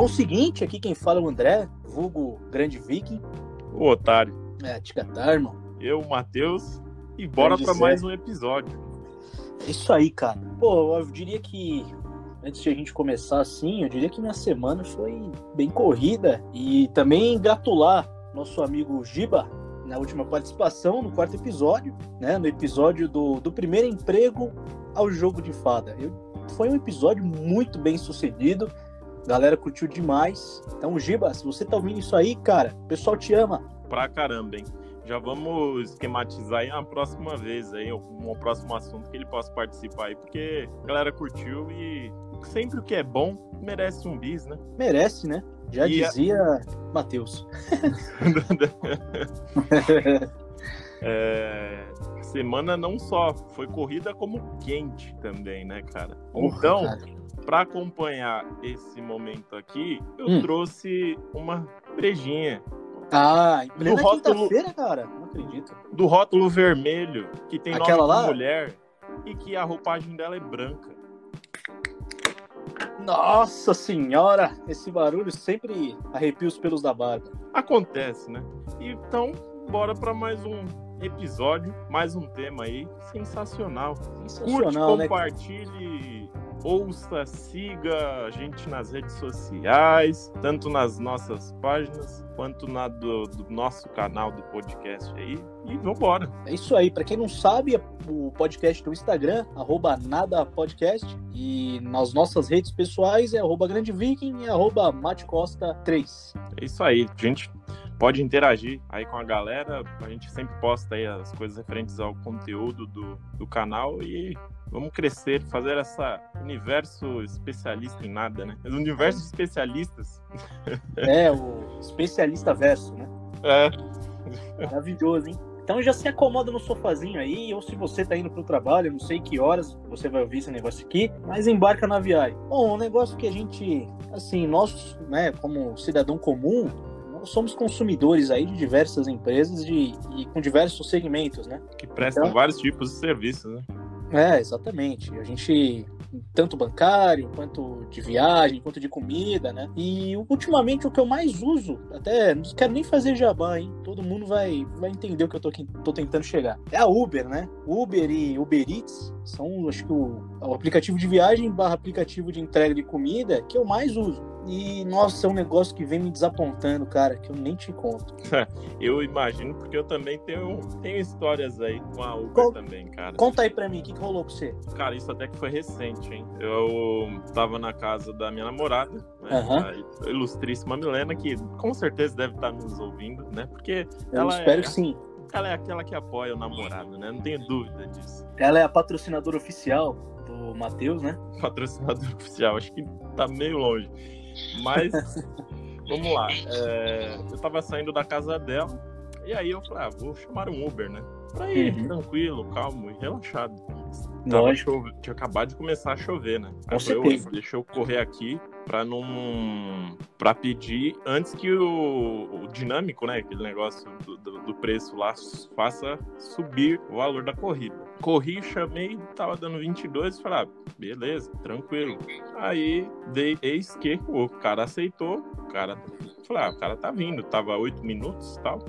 Bom, seguinte, aqui quem fala é o André, vulgo Grande Viking. O otário. É, Ticatar, irmão. Eu, o Matheus, e bora para mais um episódio. É isso aí, cara. Pô, eu diria que antes de a gente começar assim, eu diria que minha semana foi bem corrida e também gratular nosso amigo Giba na última participação, no quarto episódio, né? No episódio do, do primeiro emprego ao jogo de fada. Eu, foi um episódio muito bem sucedido. A galera curtiu demais. Então, Giba, se você tá ouvindo isso aí, cara, o pessoal te ama. Pra caramba, hein? Já vamos esquematizar aí uma próxima vez aí, um próximo assunto que ele possa participar aí, porque a galera curtiu e sempre o que é bom merece um bis, né? Merece, né? Já e dizia a... Matheus. é, semana não só foi corrida, como quente também, né, cara? então, para acompanhar esse momento aqui, eu hum. trouxe uma brejinha. Ah, em plena quinta-feira, cara? Não acredito. Do rótulo vermelho, que tem Aquela nome lá? mulher e que a roupagem dela é branca. Nossa senhora, esse barulho sempre arrepia os pelos da barba. Acontece, né? Então, bora para mais um episódio, mais um tema aí sensacional. Sensacional, Curte, né? compartilhe ouça, siga a gente nas redes sociais, tanto nas nossas páginas quanto na do, do nosso canal do podcast aí. E vambora. É isso aí. Para quem não sabe, o podcast do Instagram, arroba nadapodcast. E nas nossas redes pessoais é arroba grandeviking e arroba matecosta3. É isso aí. Gente, pode interagir aí com a galera. A gente sempre posta aí as coisas referentes ao conteúdo do, do canal e vamos crescer, fazer essa universo especialista em nada, né? O universo de especialistas. É, o especialista verso, né? É. Maravilhoso, hein? Então já se acomoda no sofazinho aí, ou se você tá indo pro trabalho, não sei que horas você vai ouvir esse negócio aqui, mas embarca na viagem. Bom, um negócio que a gente, assim, nós, né, como cidadão comum, somos consumidores aí de diversas empresas de, e com diversos segmentos, né? Que prestam então, vários tipos de serviços, né? É, exatamente. A gente tanto bancário, quanto de viagem, quanto de comida, né? E ultimamente o que eu mais uso, até não quero nem fazer jabá, hein? Todo mundo vai, vai entender o que eu tô, tô tentando chegar. É a Uber, né? Uber e Uber Eats são, acho que, o, o aplicativo de viagem barra aplicativo de entrega de comida que eu mais uso. E, nossa, é um negócio que vem me desapontando, cara, que eu nem te conto. eu imagino, porque eu também tenho, tenho histórias aí com a Uber também, cara. Conta aí pra mim, o que, que rolou com você? Cara, isso até que foi recente, hein? Eu tava na casa da minha namorada, né? Uhum. A ilustríssima Milena, que com certeza deve estar nos ouvindo, né? Porque eu ela espero é... que sim. Ela é aquela que apoia o namorado, né? Não tenho dúvida disso. Ela é a patrocinadora oficial do Matheus, né? Patrocinadora oficial, acho que tá meio longe. Mas, vamos lá. É, eu tava saindo da casa dela, e aí eu falei, ah, vou chamar um Uber, né? Pra ir uhum. tranquilo, calmo e relaxado. Tava chove... Tinha acabado de começar a chover, né? Aí eu falei, deixa eu correr aqui para não para pedir antes que o, o, dinâmico, né, aquele negócio do, do, do, preço lá faça subir o valor da corrida. Corri, chamei, tava dando 22, falei, ah, beleza, tranquilo. Aí dei eis que o cara aceitou, o cara falei, ah, o cara tá vindo, tava 8 minutos, tal.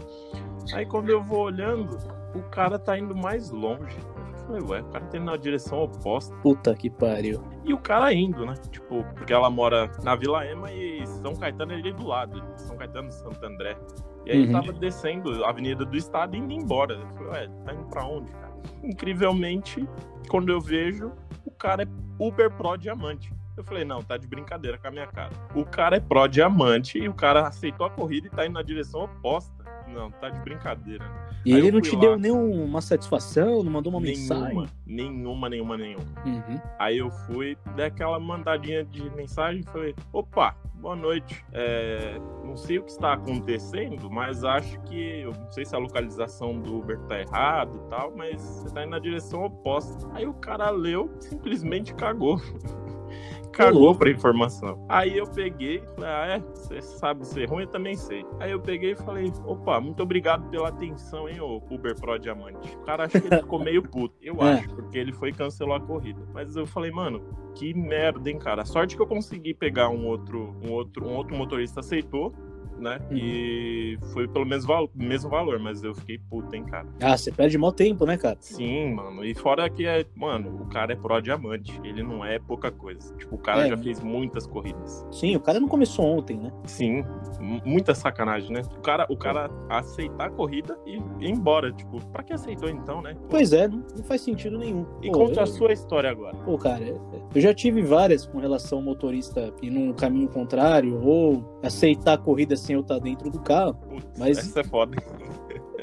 Aí quando eu vou olhando, o cara tá indo mais longe. Falei, ué, o cara tá indo na direção oposta. Puta que pariu. E o cara indo, né? Tipo, porque ela mora na Vila Ema e São Caetano é ali do lado. São Caetano Santo André. E aí uhum. tava descendo a Avenida do Estado e indo embora. Eu falei, ué, tá indo pra onde, cara? Incrivelmente, quando eu vejo, o cara é Uber Pro Diamante. Eu falei, não, tá de brincadeira com a minha cara. O cara é Pro Diamante e o cara aceitou a corrida e tá indo na direção oposta. Não, tá de brincadeira. E Aí ele não te lá, deu nenhuma satisfação, não mandou uma nenhuma, mensagem? Nenhuma, nenhuma, nenhuma. Uhum. Aí eu fui, dei aquela mandadinha de mensagem e falei: opa, boa noite. É, não sei o que está acontecendo, mas acho que. Eu não sei se a localização do Uber tá errada e tal, mas você tá indo na direção oposta. Aí o cara leu, simplesmente cagou. cagou pra informação. Aí eu peguei, falei, ah, é? Você sabe ser ruim? Eu também sei. Aí eu peguei e falei, opa, muito obrigado pela atenção, hein, ô Uber Pro Diamante. O cara acho que ele ficou meio puto. Eu é. acho, porque ele foi e cancelou a corrida. Mas eu falei, mano, que merda, hein, cara. Sorte que eu consegui pegar um outro, um outro, um outro motorista aceitou né? Uhum. E foi pelo mesmo, val mesmo valor, mas eu fiquei puta, hein, cara. Ah, você perde mó tempo, né, cara? Sim, mano. E fora que é, mano, o cara é pro diamante. Ele não é pouca coisa. Tipo, o cara é, já fez muitas corridas. Sim, o cara não começou ontem, né? Sim, muita sacanagem, né? O cara, o cara aceitar a corrida e ir embora. Tipo, pra que aceitou então, né? Pô. Pois é, não, não, faz sentido nenhum. E Pô, conta eu... a sua história agora. Pô, cara, eu já tive várias com relação ao motorista ir num caminho contrário ou aceitar a corrida sem eu estar dentro do carro. Putz, mas essa é foda.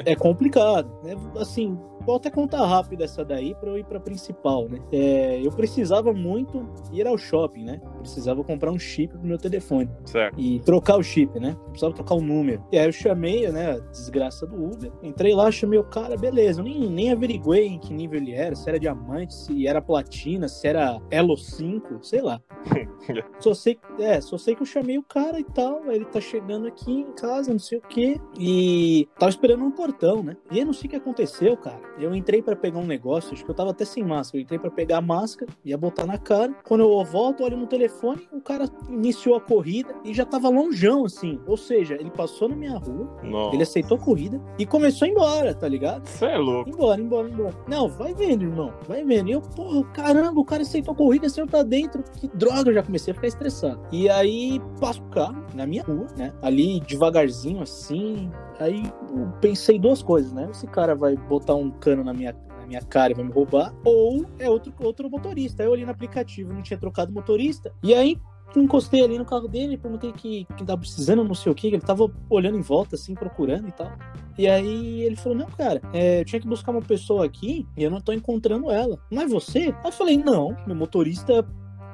É complicado. Né? Assim, vou até contar rápido essa daí para eu ir para principal, né? É, eu precisava muito ir ao shopping, né? Precisava comprar um chip pro meu telefone. Certo. E trocar o chip, né? Eu precisava trocar o número. E aí eu chamei, né? A desgraça do Uber. Entrei lá, chamei o cara, beleza. Eu nem, nem averiguei em que nível ele era, se era diamante, se era platina, se era Elo 5, sei lá. só sei, é, só sei que eu chamei o cara e tal. Ele tá chegando aqui em casa, não sei o quê. E tava esperando um portão, né? E eu não sei o que aconteceu, cara. Eu entrei para pegar um negócio, acho que eu tava até sem máscara. Eu entrei para pegar a máscara, ia botar na cara. Quando eu volto, olho no telefone, o cara iniciou a corrida e já tava longeão, assim. Ou seja, ele passou na minha rua, Nossa. ele aceitou a corrida e começou a ir embora, tá ligado? Você é louco. Embora, embora, embora. Não, vai vendo, irmão. Vai vendo. E eu, porra, caramba, o cara aceitou a corrida, saiu pra dentro. Que droga, eu já comecei a ficar estressado. E aí, passo o carro na minha rua, né? Ali devagarzinho, assim, Aí pensei duas coisas, né? Esse cara vai botar um cano na minha, na minha cara e vai me roubar, ou é outro, outro motorista. Eu olhei no aplicativo, não tinha trocado motorista. E aí encostei ali no carro dele, perguntei que, que tava precisando, não sei o que, ele tava olhando em volta, assim, procurando e tal. E aí ele falou: Não, cara, é, eu tinha que buscar uma pessoa aqui e eu não tô encontrando ela. Não é você? Aí eu falei: Não, meu motorista.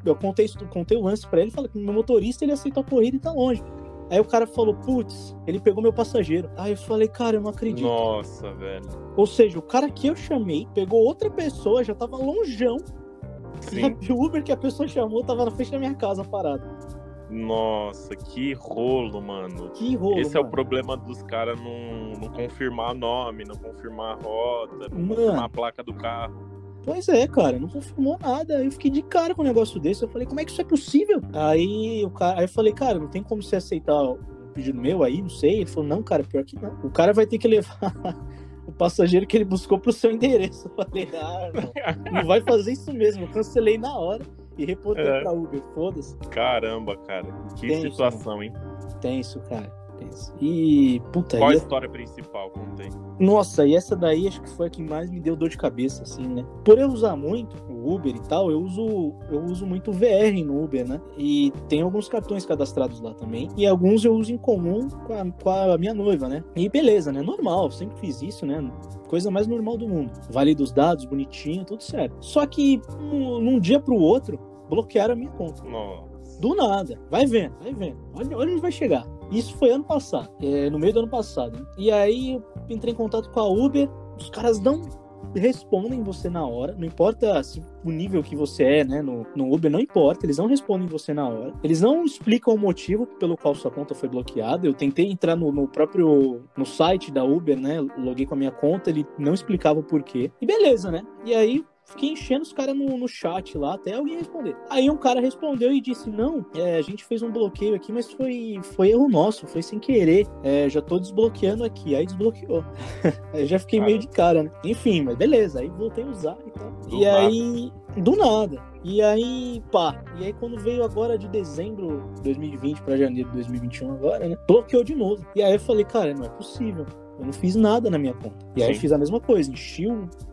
Eu contei, contei o lance pra ele, falei que meu motorista ele aceitou a corrida e tá longe. Aí o cara falou, putz, ele pegou meu passageiro. Aí eu falei, cara, eu não acredito. Nossa, velho. Ou seja, o cara que eu chamei pegou outra pessoa, já tava longeão. Sim. E o Uber que a pessoa chamou tava na frente da minha casa parado. Nossa, que rolo, mano. Que rolo. Esse mano. é o problema dos caras não, não confirmar nome, não confirmar a rota, não mano. confirmar a placa do carro. Pois é, cara, não confirmou nada. Eu fiquei de cara com um negócio desse. Eu falei, como é que isso é possível? Aí, o cara, aí eu falei, cara, não tem como você aceitar o pedido meu aí, não sei. Ele falou, não, cara, pior que não. O cara vai ter que levar o passageiro que ele buscou pro seu endereço. Eu falei, ah, não, não vai fazer isso mesmo. Eu cancelei na hora e reportei é. pra Uber, foda-se. Caramba, cara, que Tenso, situação, hein? Tenso, cara. E, puta. Qual a história principal contém? Nossa, e essa daí acho que foi a que mais me deu dor de cabeça, assim, né? Por eu usar muito o Uber e tal, eu uso, eu uso muito VR no Uber, né? E tem alguns cartões cadastrados lá também. E alguns eu uso em comum com a, com a minha noiva, né? E beleza, né? Normal, sempre fiz isso, né? Coisa mais normal do mundo. Vale dos dados, bonitinho, tudo certo. Só que num, num dia pro outro, bloquearam a minha conta. Nossa. Do nada. Vai vendo, vai vendo. Olha, olha onde vai chegar. Isso foi ano passado, é, no meio do ano passado. E aí eu entrei em contato com a Uber, os caras não respondem você na hora, não importa se, o nível que você é, né, no, no Uber, não importa, eles não respondem você na hora, eles não explicam o motivo pelo qual sua conta foi bloqueada, eu tentei entrar no, no próprio, no site da Uber, né, loguei com a minha conta, ele não explicava o porquê, e beleza, né, e aí Fiquei enchendo os caras no, no chat lá até alguém responder. Aí um cara respondeu e disse: Não, é, a gente fez um bloqueio aqui, mas foi, foi erro nosso, foi sem querer. É, já tô desbloqueando aqui. Aí desbloqueou. aí já fiquei meio de cara, né? Enfim, mas beleza. Aí voltei a usar e tal. Do e nada. aí, do nada. E aí, pá. E aí, quando veio agora de dezembro de 2020 para janeiro de 2021, agora, né? Bloqueou de novo. E aí eu falei, cara, não é possível. Eu não fiz nada na minha conta. E Sim. aí fiz a mesma coisa, enchi,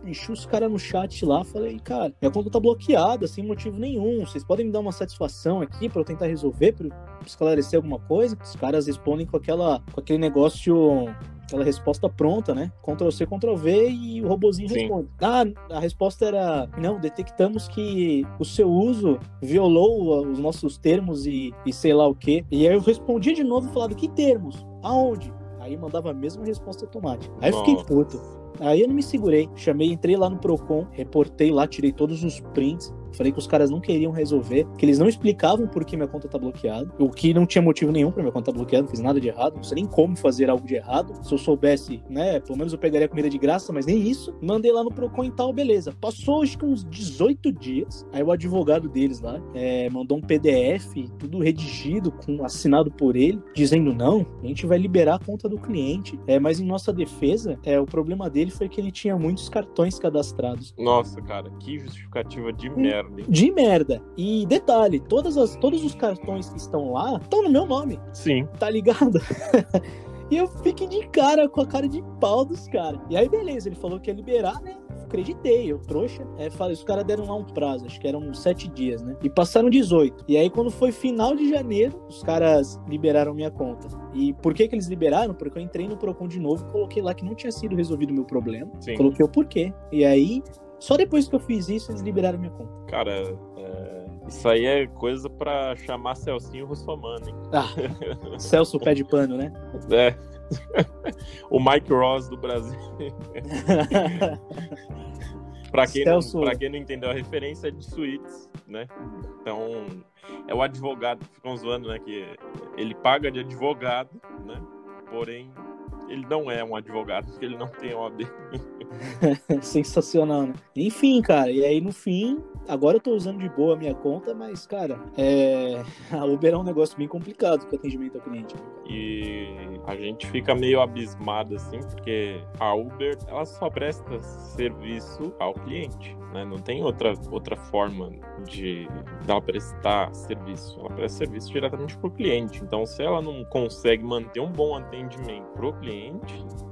enchi os caras no chat lá, falei, cara, minha conta tá bloqueada, sem motivo nenhum. Vocês podem me dar uma satisfação aqui para eu tentar resolver, para esclarecer alguma coisa? Os caras respondem com aquela com aquele negócio aquela resposta pronta, né? Ctrl C, Ctrl V e o robozinho Sim. responde. Ah, a resposta era: não, detectamos que o seu uso violou os nossos termos e, e sei lá o quê. E aí eu respondi de novo falando: que termos? Aonde? Aí mandava a mesma resposta automática. Aí eu fiquei puto. Aí eu não me segurei. Chamei, entrei lá no Procon, reportei lá, tirei todos os prints. Falei que os caras não queriam resolver, que eles não explicavam por que minha conta tá bloqueada, o que não tinha motivo nenhum pra minha conta tá bloqueada, não fiz nada de errado, não sei nem como fazer algo de errado. Se eu soubesse, né, pelo menos eu pegaria comida de graça, mas nem isso. Mandei lá no Procon e tal, beleza. Passou acho que uns 18 dias, aí o advogado deles lá é, mandou um PDF, tudo redigido, com assinado por ele, dizendo não, a gente vai liberar a conta do cliente. É, mas em nossa defesa, é, o problema dele foi que ele tinha muitos cartões cadastrados. Nossa, cara, que justificativa de merda, hein? De merda. E detalhe, todas as, todos os cartões que estão lá estão no meu nome. Sim. Tá ligado? e eu fiquei de cara com a cara de pau dos caras. E aí, beleza, ele falou que ia liberar, né? acreditei, eu trouxa. É, falei, os caras deram lá um prazo, acho que eram sete dias, né? E passaram 18. E aí, quando foi final de janeiro, os caras liberaram minha conta. E por que que eles liberaram? Porque eu entrei no Procon de novo e coloquei lá que não tinha sido resolvido o meu problema. Sim. Coloquei o porquê. E aí, só depois que eu fiz isso, eles liberaram minha conta. Cara, é, isso aí é coisa pra chamar Celcinho Russomano, hein? Ah, Celso pé de pano, né? É. o Mike Ross do Brasil. pra, quem não, Celso- pra quem não entendeu a referência é de suítes, né? Então, é o advogado, ficam zoando, né? Que ele paga de advogado, né? Porém, ele não é um advogado, porque ele não tem OAB. Sensacional, né? Enfim, cara, e aí no fim, agora eu tô usando de boa a minha conta, mas, cara, é... a Uber é um negócio bem complicado com atendimento ao cliente. E a gente fica meio abismado, assim, porque a Uber, ela só presta serviço ao cliente, né? Não tem outra, outra forma de dela prestar serviço. Ela presta serviço diretamente pro cliente. Então, se ela não consegue manter um bom atendimento pro cliente,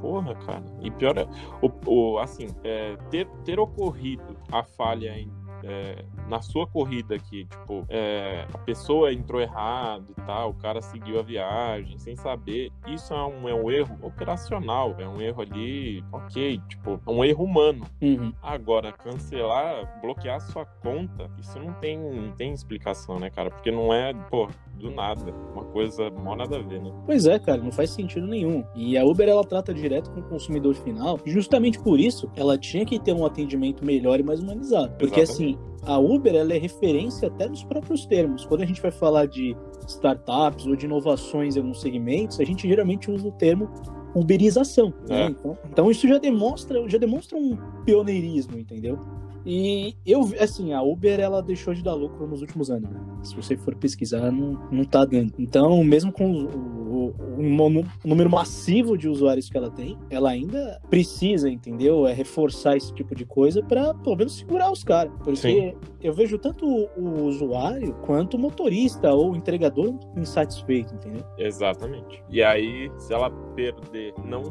porra, cara. E pior é, o, o- assim, é, ter, ter ocorrido a falha em é, na sua corrida aqui, tipo, é, a pessoa entrou errado e tal, o cara seguiu a viagem sem saber, isso é um, é um erro operacional, é um erro ali, ok, tipo, é um erro humano. Uhum. Agora, cancelar, bloquear sua conta, isso não tem, não tem explicação, né, cara? Porque não é, pô, do nada, uma coisa mó nada a ver, né? Pois é, cara, não faz sentido nenhum. E a Uber, ela trata direto com o consumidor final, justamente por isso, ela tinha que ter um atendimento melhor e mais humanizado. Porque, Exatamente. assim, a Uber, ela é referência até nos próprios termos. Quando a gente vai falar de startups ou de inovações em alguns segmentos, a gente geralmente usa o termo uberização, né? É. Então, então isso já demonstra, já demonstra um pioneirismo, entendeu? E eu, assim, a Uber, ela deixou de dar lucro nos últimos anos, né? Se você for pesquisar, não, não tá dando. Então, mesmo com o, o- o número massivo de usuários que ela tem, ela ainda precisa, entendeu? É reforçar esse tipo de coisa pra, pelo menos, segurar os caras. Porque Sim. eu vejo tanto o, o usuário quanto o motorista ou o entregador insatisfeito, entendeu? Exatamente. E aí, se ela perder não,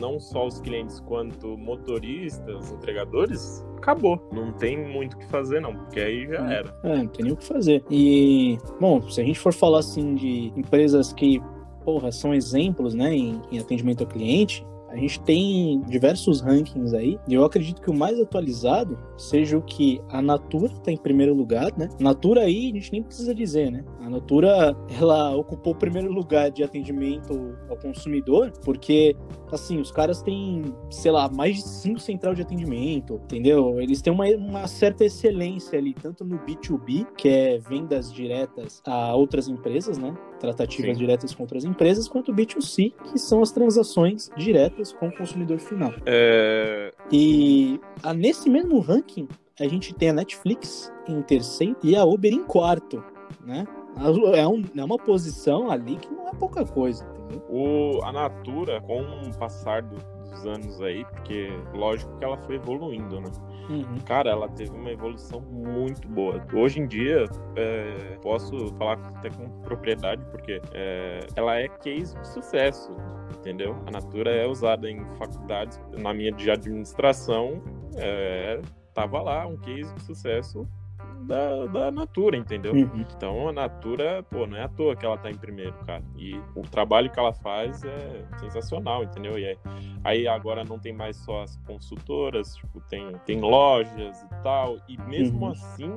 não só os clientes quanto motoristas, entregadores, acabou. Não tem muito o que fazer, não, porque aí já Hum. era. É, não tem nem o que fazer. E, bom, se a gente for falar assim de empresas que, porra, são exemplos, né, em, em atendimento ao cliente, a gente tem diversos rankings aí, e eu acredito que o mais atualizado seja o que a Natura está em primeiro lugar, né? Natura aí a gente nem precisa dizer, né? A Natura, ela ocupou o primeiro lugar de atendimento ao consumidor, porque, assim, os caras têm, sei lá, mais de cinco central de atendimento, entendeu? Eles têm uma, uma certa excelência ali, tanto no B2B, que é vendas diretas a outras empresas, né? Tratativas Sim. diretas com outras empresas, quanto o B2C, que são as transações diretas com o consumidor final. É, E ah, nesse mesmo ranking, a gente tem a Netflix em terceiro e a Uber em quarto, né? É, um- é uma posição ali que não é pouca coisa, entendeu? o, a Natura, com o passar do- dos anos aí, porque lógico que ela foi evoluindo, né? Uhum. Cara, ela teve uma evolução muito boa. Hoje em dia, é, posso falar até com propriedade, porque é, ela é case de sucesso, entendeu? A Natura é usada em faculdades, na minha de administração, é, tava lá um case de sucesso da, da Natura, entendeu? Uhum. Então a Natura, pô, não é à toa que ela tá em primeiro, cara. E o trabalho que ela faz é sensacional, entendeu? E aí, aí agora não tem mais só as consultoras, tipo, tem, tem lojas e tal. E mesmo Uhum. assim,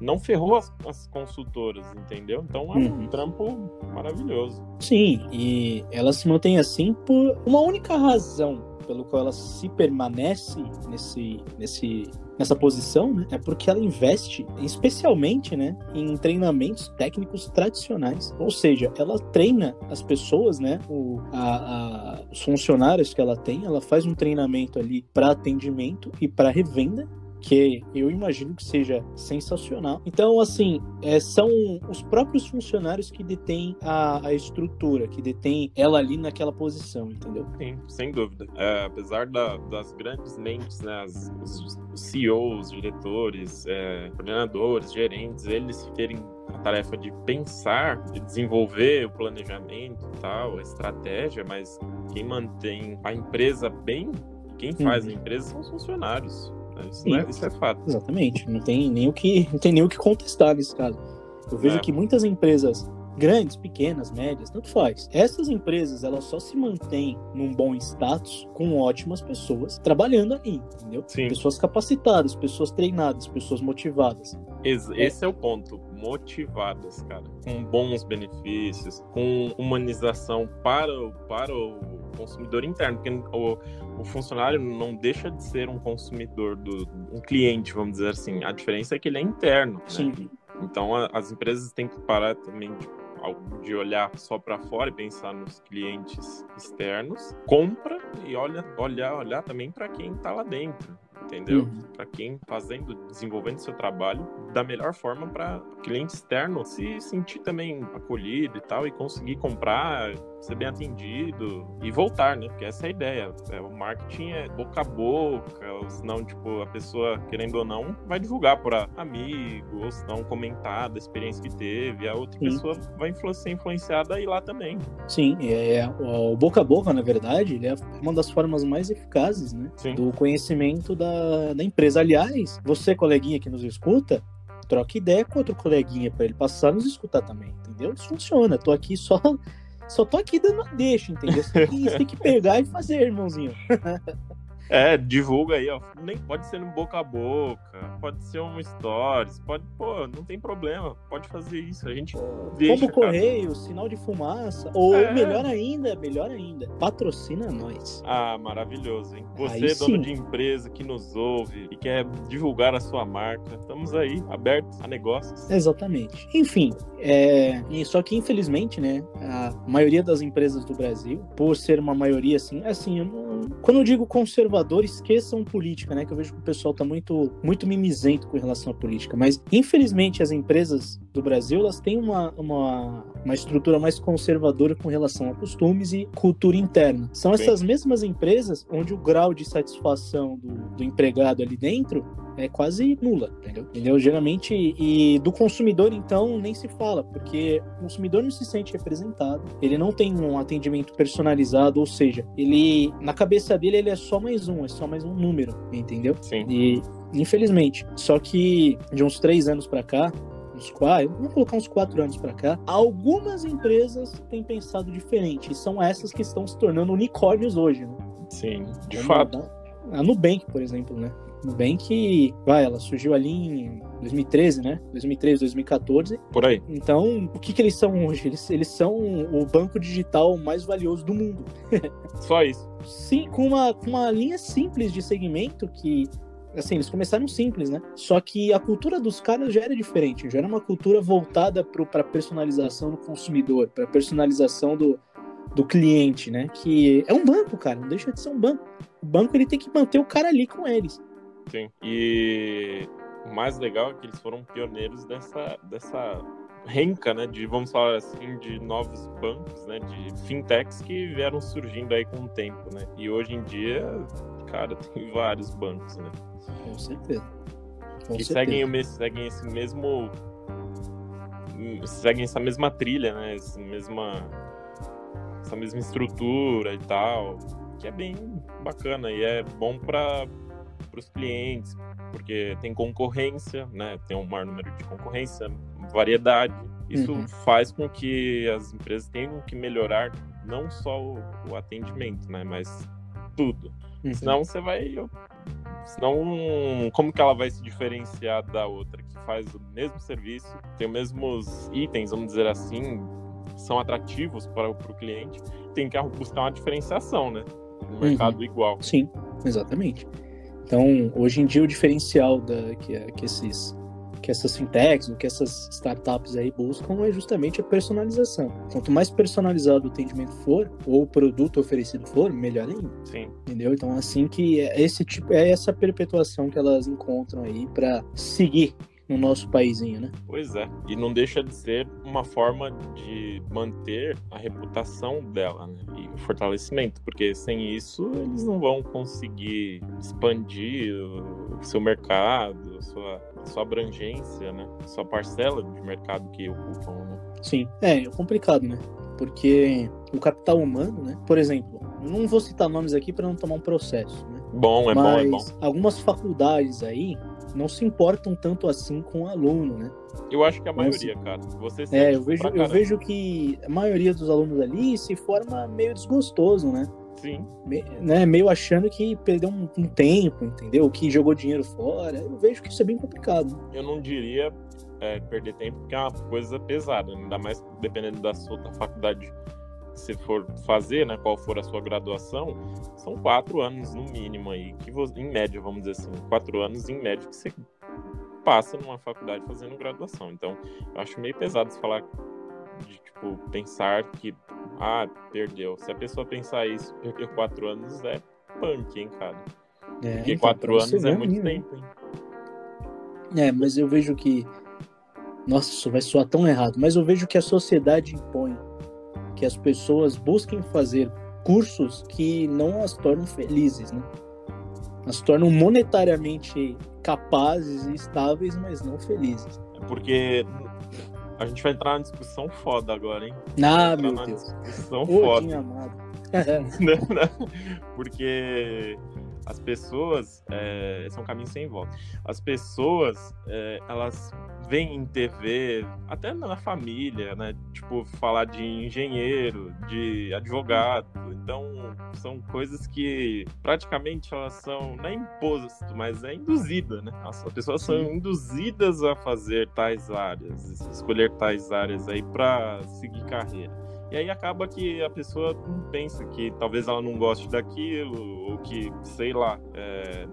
não ferrou as, as consultoras, entendeu? Então é um Uhum. trampo maravilhoso. Sim, e ela se mantém assim por uma única razão, pelo qual ela se permanece nesse, nesse, nessa posição, né, é porque ela investe especialmente, né, em treinamentos técnicos tradicionais. Ou seja, ela treina as pessoas, né, o, a, a, os funcionários que ela tem, ela faz um treinamento ali para atendimento e para revenda que eu imagino que seja sensacional. Então, assim, é, são os próprios funcionários que detêm a, a, estrutura, que detêm ela ali naquela posição, entendeu? Sim, sem dúvida. É, apesar da, das grandes mentes, né, as, os, os CEOs, diretores, é, coordenadores, gerentes, eles terem a tarefa de pensar, de desenvolver o planejamento e tal, a estratégia, mas quem mantém a empresa bem, quem faz uhum. a empresa são os funcionários. Isso, é, isso é fato. Exatamente. Não tem nem o que, não tem nem o que contestar nesse caso. Eu vejo é. que muitas empresas grandes, pequenas, médias, tanto faz. Essas empresas, elas só se mantêm num bom status com ótimas pessoas trabalhando ali, entendeu? Sim. Pessoas capacitadas, pessoas treinadas, pessoas motivadas. Esse é. é o ponto, motivadas, cara, com bons benefícios, com humanização para o, para o consumidor interno, porque o, o funcionário não deixa de ser um consumidor, do, um cliente, vamos dizer assim. A diferença é que ele é interno. Né? Sim. Né? Então a, as empresas têm que parar também de, de olhar só para fora e pensar nos clientes externos, compra e olha, olhar, olhar também para quem está lá dentro entendeu? Uhum. Para quem fazendo, desenvolvendo seu trabalho da melhor forma para cliente externo se sentir também acolhido e tal e conseguir comprar, ser bem atendido e voltar, né? Porque essa é a ideia. É, o marketing é boca a boca, senão, tipo, a pessoa, querendo ou não, vai divulgar para amigo, ou se não comentar da experiência que teve, a outra Sim. pessoa vai ser influenciada ir lá também. Sim, é, é, o boca a boca, na verdade, ele é uma das formas mais eficazes, né? Sim. Do conhecimento da da, empresa. Aliás, você, coleguinha que nos escuta, troca ideia com outro coleguinha para ele passar nos escutar também, entendeu? Isso funciona. Tô aqui só. Só tô aqui dando deixa, entendeu? Você tem que pegar e fazer, irmãozinho. É, divulga aí, ó. Nem pode ser no boca a boca, pode ser um stories, pode, pô, não tem problema, pode fazer isso. A gente deixa. Como correio, sinal de fumaça, ou é. melhor ainda, melhor ainda, patrocina nós. Ah, maravilhoso, hein? Você, aí, dono sim. de empresa que nos ouve e quer divulgar a sua marca, estamos aí, abertos a negócios. Exatamente. Enfim, é, só que infelizmente, né, a maioria das empresas do Brasil, por ser uma maioria assim, assim, eu não, quando eu digo conservador, esqueçam política, né, que eu vejo que o pessoal tá muito, muito mimizento com relação à política, mas infelizmente as empresas do Brasil, elas têm uma, uma, uma estrutura mais conservadora com relação a costumes e cultura interna. São essas mesmas empresas onde o grau de satisfação do, do empregado ali dentro é quase nula, entendeu? entendeu? Geralmente, e do consumidor, então, nem se fala, porque o consumidor não se sente representado, ele não tem um atendimento personalizado, ou seja, ele, na cabeça dele, ele é só mais um, é só mais um número, entendeu? Sim. E, infelizmente, só que de uns três anos para cá, uns quatro, vamos colocar uns quatro anos para cá, algumas empresas têm pensado diferente, e são essas que estão se tornando unicórnios hoje, né? Sim, de fato. A Nubank, por exemplo, né? Nubank, vai, ela surgiu ali em 2013, né? 2013, 2014. Por aí. Então, o que, que eles são hoje? Eles, eles são o banco digital mais valioso do mundo. Só isso. Sim, com uma, com uma linha simples de segmento que assim, eles começaram simples, né? Só que a cultura dos caras já era diferente, já era uma cultura voltada para personalização do consumidor, para personalização do, do cliente, né? Que é um banco, cara, não deixa de ser um banco. O banco ele tem que manter o cara ali com eles. Sim. E o mais legal é que eles foram pioneiros dessa, dessa renca, né, de, vamos falar assim, de novos bancos, né, de fintechs que vieram surgindo aí com o tempo, né, e hoje em dia, cara, tem vários bancos, né. Com certeza. Com que certeza. Seguem, o, seguem esse mesmo, seguem essa mesma trilha, né, essa mesma, essa mesma estrutura e tal, que é bem bacana e é bom para para os clientes, porque tem concorrência, né? Tem um maior número de concorrência, variedade. Isso uhum. faz com que as empresas tenham que melhorar não só o, o atendimento, né? Mas tudo. Uhum. Senão você vai. Senão, como que ela vai se diferenciar da outra que faz o mesmo serviço, tem os mesmos itens, vamos dizer assim, são atrativos para, para o cliente, tem que buscar uma diferenciação, né? um mercado uhum. igual. Sim, exatamente. Então, hoje em dia, o diferencial da, que, que esses que essas fintechs, o que essas startups aí buscam é justamente a personalização. Quanto mais personalizado o atendimento for, ou o produto oferecido for, melhor ainda. Sim. Entendeu? Então, assim que é esse tipo, é essa perpetuação que elas encontram aí para seguir no nosso paísinho, né? Pois é. E não deixa de ser uma forma de manter a reputação dela, né? E o fortalecimento, porque sem isso eles não vão conseguir expandir o seu mercado, a sua, a sua abrangência, né? A sua parcela de mercado que ocupam, né? Sim. É, é complicado, né? Porque o capital humano, né? Por exemplo, não vou citar nomes aqui para não tomar um processo, né? Bom, é Mas bom, é bom. Algumas faculdades aí não se importam tanto assim com o aluno, né? Eu acho que a maioria, cara. Você é, eu vejo, eu vejo que a maioria dos alunos ali se forma meio desgostoso, né? Sim. Me, né, meio achando que perdeu um, um, tempo, entendeu? Que jogou dinheiro fora. Eu vejo que isso é bem complicado. Eu não diria é, perder tempo, porque é uma coisa pesada, ainda mais dependendo da sua da faculdade você for fazer, né, qual for a sua graduação, são quatro anos no mínimo aí, que em média, vamos dizer assim, quatro anos em média que você passa numa faculdade fazendo graduação. Então, eu acho meio pesado você falar de, tipo, pensar que, ah, perdeu. Se a pessoa pensar isso, perdeu quatro anos, é punk, hein, cara. É, Porque então, quatro anos é muito né? tempo, hein. É, mas eu vejo que. Nossa, isso vai soar tão errado, mas eu vejo que a sociedade impõe que as pessoas busquem fazer cursos que não as tornam felizes, né? As tornam monetariamente capazes e estáveis, mas não felizes. É porque a gente vai entrar numa discussão foda agora, hein? Ah, meu Deus. Discussão Pô, foda. Amado. porque as pessoas é, esse é um caminho sem volta. As pessoas é, elas veem em TV até na família né? Tipo falar de engenheiro de advogado. Então são coisas que praticamente elas são não é imposto mas é induzida né? As pessoas são induzidas a fazer tais áreas escolher tais áreas aí para seguir carreira e aí acaba que a pessoa não pensa que talvez ela não goste daquilo, ou que, sei lá, é,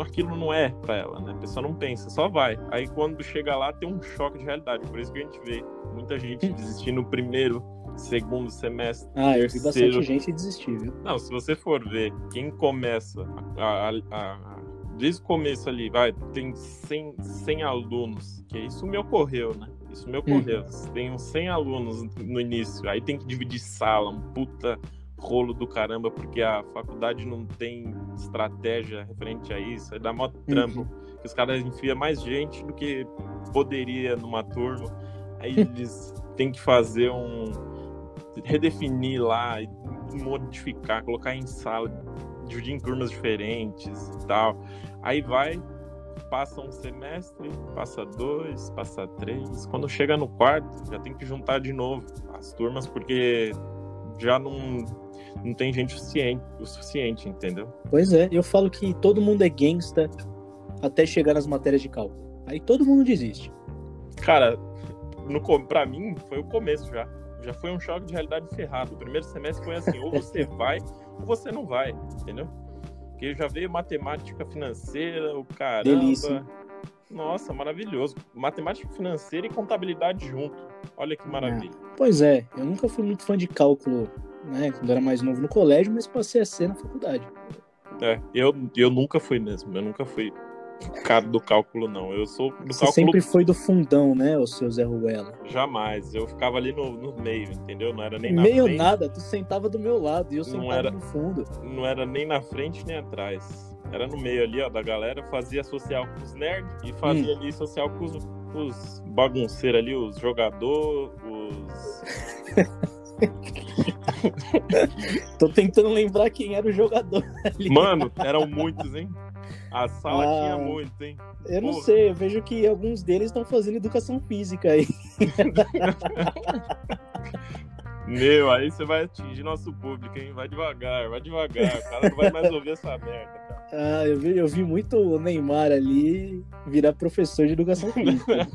aquilo não é para ela, né? A pessoa não pensa, só vai. Aí quando chega lá tem um choque de realidade. Por isso que a gente vê muita gente hum. desistir no primeiro, segundo semestre. Ah, eu vi bastante gente desistir, viu? Não, se você for ver quem começa a, a, a, desde o começo ali, vai, tem 100, 100 alunos, que isso me ocorreu, né? Isso me ocorreu. Hum. Tem uns 100 alunos no início, aí tem que dividir sala, um puta rolo do caramba, porque a faculdade não tem estratégia referente a isso, aí dá mó trampo. Uhum. Que os caras enfiam mais gente do que poderia numa turma. Aí eles têm que fazer um. redefinir lá, modificar, colocar em sala, dividir em turmas diferentes e tal. Aí vai, passa um semestre, passa dois, passa três. Quando chega no quarto, já tem que juntar de novo as turmas, porque já não, não tem gente suficiente, o suficiente, entendeu? Pois é, eu falo que todo mundo é gangsta até chegar nas matérias de cálculo. Aí todo mundo desiste. Cara, no, pra mim foi o começo já. Já foi um choque de realidade ferrado. O primeiro semestre foi assim, ou você vai ou você não vai, entendeu? Porque já veio matemática financeira, o caramba. Delícia. Nossa, maravilhoso. Matemática financeira e contabilidade junto. Olha que maravilha. É. Pois é, eu nunca fui muito fã de cálculo, né? Quando era mais novo no colégio, mas passei a ser na faculdade. É, eu, eu nunca fui mesmo. Eu nunca fui cara do cálculo, não. Eu sou do Você cálculo. sempre foi do fundão, né, o seu Zé Ruela? Jamais. Eu ficava ali no, no meio, entendeu? Não era nem na meio frente. nada, tu sentava do meu lado e eu sentava era, no fundo. Não era nem na frente nem atrás. Era no meio ali, ó, da galera. Fazia social com os nerds e fazia hum. ali social com os, os bagunceiros ali, os jogadores, os. Tô tentando lembrar quem era o jogador ali. Mano, eram muitos, hein? A sala ah, tinha muito, hein? Eu não sei, eu vejo que alguns deles estão fazendo educação física aí. Meu, aí você vai atingir nosso público, hein? Vai devagar, vai devagar. O cara não vai mais ouvir essa merda, cara. Ah, eu vi, eu vi muito o Neymar ali virar professor de educação física.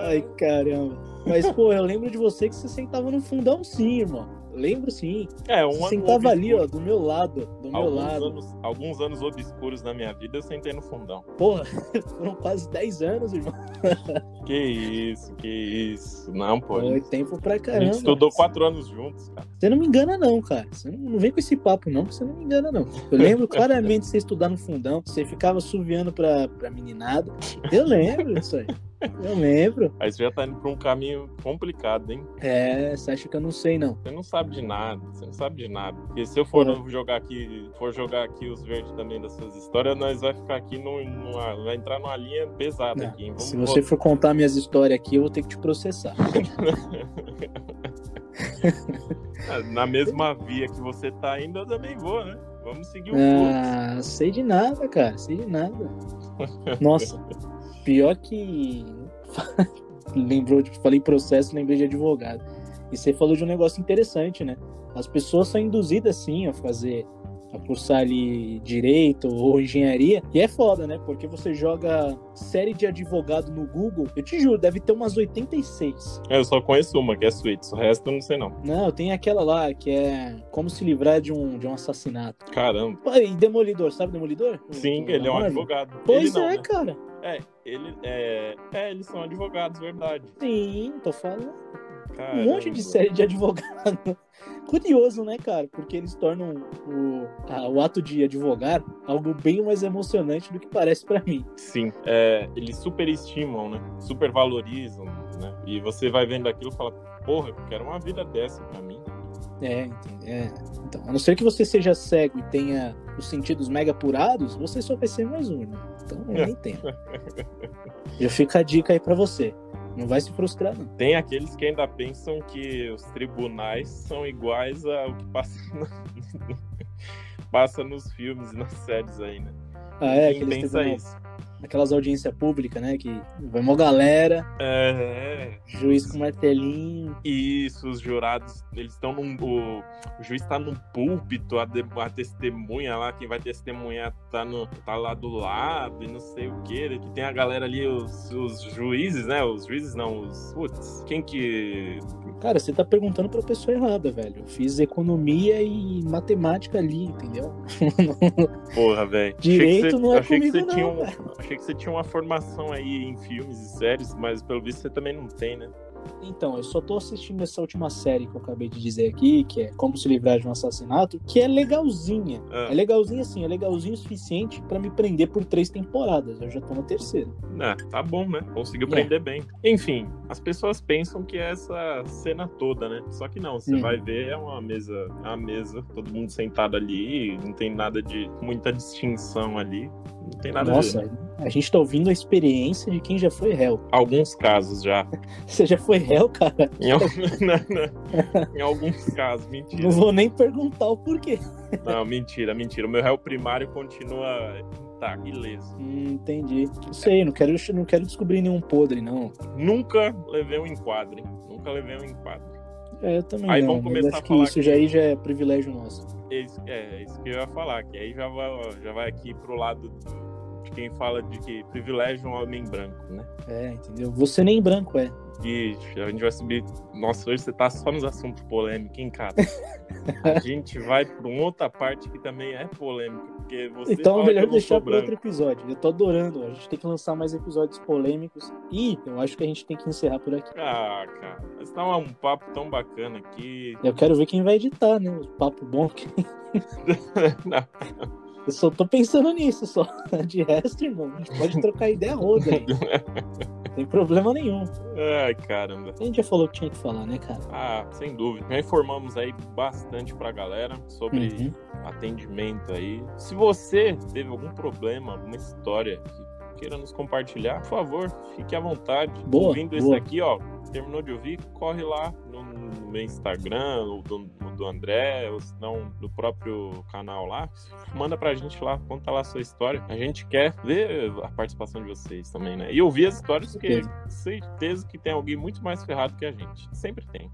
Ai, caramba. Mas, pô, eu lembro de você que você sentava no fundão sim, irmão. Lembro sim. É, um sentava ali, ó, do meu lado. Do meu Alguns lado. anos, alguns anos obscuros na minha vida eu sentei no fundão. Porra, foram quase 10 anos, irmão. Que isso, que isso. Não, pô. Foi tempo pra a gente caramba. estudou quatro anos juntos, cara. Você não me engana, não, cara. Você não, não vem com esse papo, não, que você não me engana, não. Eu lembro claramente de você estudar no fundão, você ficava suviando pra, pra meninada. Eu lembro disso aí. Eu lembro. Aí você já tá indo pra um caminho complicado, hein? É, você acha que eu não sei, não. Você não sabe de nada, você não sabe de nada. Porque se eu for Porra. jogar aqui, for jogar aqui os verdes também das suas histórias, nós vai ficar aqui num- numa, vai entrar numa linha pesada Não, aqui. hein? Vamos Se você for contar minhas histórias aqui, eu vou ter que te processar. na mesma via que você tá indo, eu também vou, né? Vamos seguir o fluxo. Ah, sei de nada, cara. Sei de nada. Nossa, pior que. Lembrou, de- falei processo, lembrei de advogado. E você falou de um negócio interessante, né? As pessoas são induzidas, sim, a fazer. a cursar ali direito ou engenharia. E é foda, né? Porque você joga série de advogado no Google, eu te juro, deve ter umas 86. Eu só conheço uma, que é Suítes. O resto eu não sei não. Não, tem aquela lá que é como se livrar de um, de um assassinato. Caramba. Pô, E Demolidor, sabe Demolidor? Sim, O- ele é um advogado. Pois não, é, né? cara. É, ele é. É, eles são advogados, verdade. Sim, tô falando. Caramba. Um monte de série de advogado. Curioso, né, cara? Porque eles tornam o, a- o ato de advogar algo bem mais emocionante do que parece pra mim. Sim, é, eles superestimam, né? Supervalorizam, né? E você vai vendo aquilo e fala, porra, eu quero uma vida dessa pra mim. É? É. Então, a não ser que você seja cego e tenha os sentidos mega apurados, você só vai ser mais um, né? Então, eu nem tenho. Já fica a dica aí pra você. Não vai se frustrar, não. Tem aqueles que ainda pensam que os tribunais são iguais ao que passa, no- passa nos filmes e nas séries aí, né? Ah, é, Quem pensa tribunal- isso? Aquelas audiências públicas, né? Que vai uma galera, É, juiz com martelinho. Isso, os jurados, eles estão num. O, o juiz tá num púlpito, a, de- a testemunha lá, quem vai testemunhar tá, no, tá lá do lado e não sei o que. Que tem a galera ali, os, os juízes, né? Os juízes não, os. Putz, quem que. Cara, você tá perguntando pra pessoa errada, velho. Eu fiz economia e matemática ali, entendeu? Porra, velho. Direito não é achei que você comigo, tinha não, um- velho. Achei que você tinha uma formação aí em filmes e séries, mas pelo visto você também não tem, né? Então, eu só tô assistindo essa última série que eu acabei de dizer aqui, que é Como se livrar de um assassinato, que é legalzinha. Ah. É legalzinha assim, é legalzinho o suficiente pra me prender por três temporadas. Eu já tô na terceira. Ah, tá bom, né? Conseguiu É. prender bem. Enfim, as pessoas pensam que é essa cena toda, né? Só que não, você Uhum. vai ver, é uma mesa, é uma mesa, todo mundo sentado ali, não tem nada de muita distinção ali. Não tem nada a Nossa, ver. a gente tá ouvindo a experiência de quem já foi réu. Alguns casos já. Você já foi réu, cara? Em, al- não, não. Em alguns casos, mentira. Não vou nem perguntar o porquê. Não, mentira, mentira. O meu réu primário continua intacto, ileso. Hum, entendi. Não sei, não quero, não quero descobrir nenhum podre, não. Nunca levei um enquadre. Nunca levei um enquadre. É, eu também Aí não. vamos começar acho a falar que isso já aí já é privilégio nosso. É isso, é, é isso que eu ia falar, que aí já vai, já vai aqui pro lado do- de quem fala de que privilégio um homem branco, né? É, entendeu? Você nem branco é. Ixi, a gente vai subir. Nossa, hoje você tá só nos assuntos polêmicos, hein, cara? a gente vai pra uma outra parte que também é polêmica, porque você. Então é melhor deixar para outro episódio. Eu tô adorando. A gente tem que lançar mais episódios polêmicos. E eu acho que a gente tem que encerrar por aqui. Ah, cara, mas tá um papo tão bacana aqui. Eu quero ver quem vai editar, né? O papo bom. que- Não, Eu só tô pensando nisso só. De resto, irmão, a gente pode trocar ideia roda aí. Tem problema nenhum. Ai, caramba. A gente já falou que tinha que falar, né, cara? Ah, sem dúvida. Já informamos aí bastante pra galera sobre Uhum. atendimento aí. Se você teve algum problema, alguma história que queira nos compartilhar, por favor, fique à vontade. Boa, Ouvindo isso boa. aqui, ó, terminou de ouvir, corre lá no, no meu Instagram, ou no do André, ou se não, do próprio canal lá. Manda pra gente lá, conta lá a sua história. A gente quer ver a participação de vocês também, né? E ouvir as histórias, porque certeza que tem alguém muito mais ferrado que a gente. Sempre tem.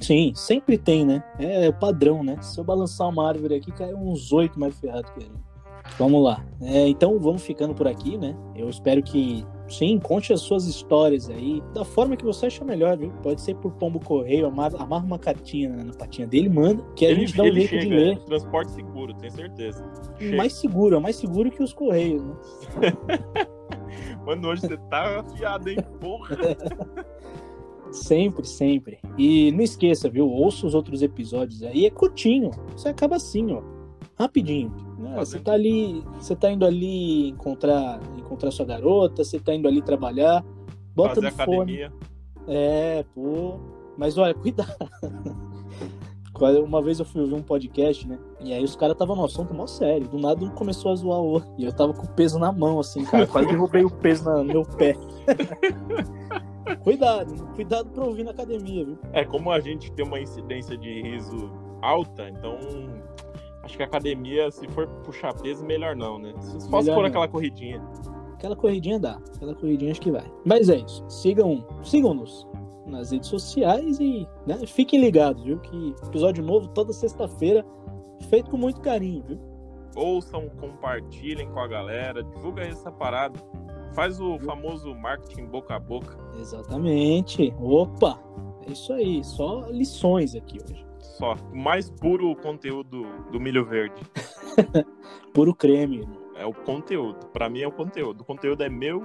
Sim, sempre tem, né? É o padrão, né? Se eu balançar uma árvore aqui, cai uns oito mais ferrados que a gente. Vamos lá. É, então vamos ficando por aqui, né? Eu espero que Sim, conte as suas histórias aí, da forma que você acha melhor, viu? Pode ser por pombo correio, amarra, amarra uma cartinha na, patinha dele, manda, que a ele, gente dá um jeito chega, de ler. transporte seguro, tenho certeza. Chega. Mais seguro, é mais seguro que os correios, né? Mano, hoje você tá afiado, hein? Porra. Sempre, sempre. E não esqueça, viu? Ouça os outros episódios aí, é curtinho. Você acaba assim, ó. Rapidinho. Você tá ali, você tá indo ali encontrar, encontrar sua garota, você tá indo ali trabalhar, bota Fazer no fone. academia. É, pô. Mas olha, cuidado. Uma vez eu fui ouvir um podcast, né? E aí os caras estavam no assunto mó sério. Do nada um começou a zoar o outro. E eu tava com o peso na mão, assim, cara. Quase derrubei o peso na- no meu pé. cuidado, cuidado pra ouvir na academia, viu? É, como a gente tem uma incidência de riso alta, então acho que a academia, se for puxar peso, melhor não, né? Se Melhor for não. aquela corridinha. Aquela corridinha dá. Aquela corridinha acho que vai. Mas é isso. Sigam, sigam-nos nas redes sociais e né, fiquem ligados, viu? Que episódio novo toda sexta-feira, feito com muito carinho, viu? Ouçam, compartilhem com a galera, divulga essa parada. Faz o famoso marketing boca a boca. Exatamente. Opa! É isso aí. Só lições aqui hoje. Só. Mais puro conteúdo do milho verde. Puro creme. É o conteúdo. Pra mim é o conteúdo. O conteúdo é meu,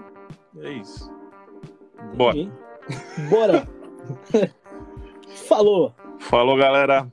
é isso. Bora. Entendi. Bora! Falou! Falou, galera.